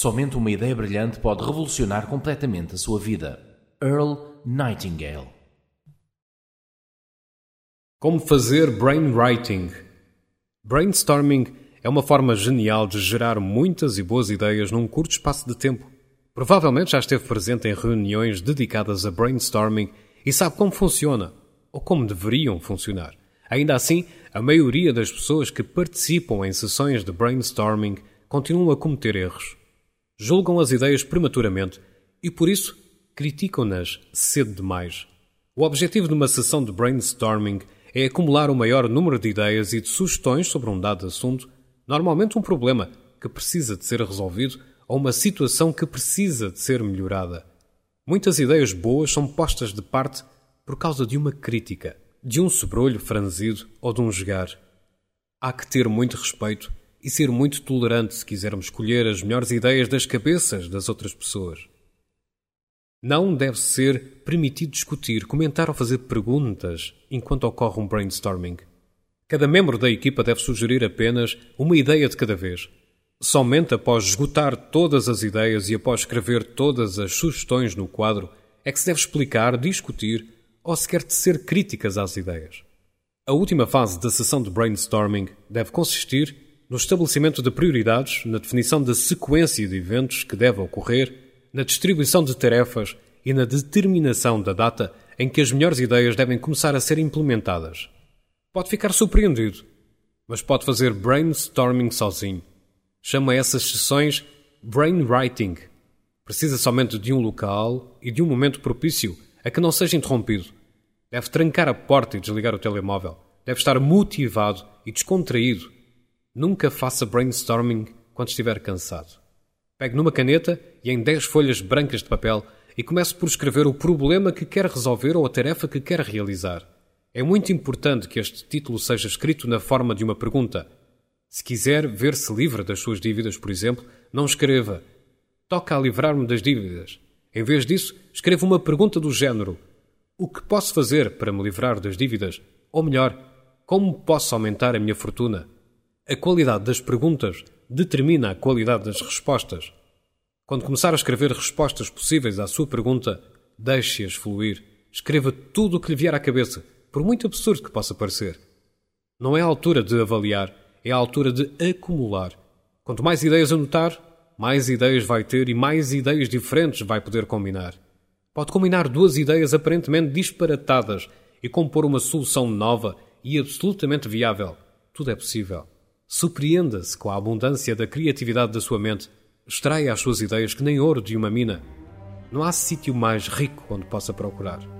Somente uma ideia brilhante pode revolucionar completamente a sua vida. Earl Nightingale. Como fazer brainwriting? Brainstorming é uma forma genial de gerar muitas e boas ideias num curto espaço de tempo. Provavelmente já esteve presente em reuniões dedicadas a brainstorming e sabe como funciona, ou como deveriam funcionar. Ainda assim, a maioria das pessoas que participam em sessões de brainstorming continuam a cometer erros. Julgam as ideias prematuramente e, por isso, criticam-nas cedo demais. O objetivo de uma sessão de brainstorming é acumular o maior número de ideias e de sugestões sobre um dado assunto, normalmente um problema que precisa de ser resolvido ou uma situação que precisa de ser melhorada. Muitas ideias boas são postas de parte por causa de uma crítica, de um sobrolho franzido ou de um jogar. Há que ter muito respeito e ser muito tolerante se quisermos escolher as melhores ideias das cabeças das outras pessoas. Não deve ser permitido discutir, comentar ou fazer perguntas enquanto ocorre um brainstorming. Cada membro da equipa deve sugerir apenas uma ideia de cada vez. Somente após esgotar todas as ideias e após escrever todas as sugestões no quadro é que se deve explicar, discutir ou sequer tecer críticas às ideias. A última fase da sessão de brainstorming deve consistir no estabelecimento de prioridades, na definição da sequência de eventos que deve ocorrer na distribuição de tarefas e na determinação da data em que as melhores ideias devem começar a ser implementadas. Pode ficar surpreendido, mas pode fazer brainstorming sozinho. Chama essas sessões brainwriting. Precisa somente de um local e de um momento propício a que não seja interrompido. Deve trancar a porta e desligar o telemóvel. Deve estar motivado e descontraído. Nunca faça brainstorming quando estiver cansado. Pegue numa caneta e em 10 folhas brancas de papel e comece por escrever o problema que quer resolver ou a tarefa que quer realizar. É muito importante que este título seja escrito na forma de uma pergunta. Se quiser ver-se livre das suas dívidas, por exemplo, não escreva Toca a livrar-me das dívidas. Em vez disso, escreva uma pergunta do género: O que posso fazer para me livrar das dívidas? Ou melhor, como posso aumentar a minha fortuna? A qualidade das perguntas determina a qualidade das respostas. Quando começar a escrever respostas possíveis à sua pergunta, deixe-as fluir. Escreva tudo o que lhe vier à cabeça, por muito absurdo que possa parecer. Não é a altura de avaliar, é a altura de acumular. Quanto mais ideias anotar, mais ideias vai ter e mais ideias diferentes vai poder combinar. Pode combinar duas ideias aparentemente disparatadas e compor uma solução nova e absolutamente viável. Tudo é possível. Surpreenda-se com a abundância da criatividade da sua mente. Extraia as suas ideias que nem ouro de uma mina. Não há sítio mais rico onde possa procurar.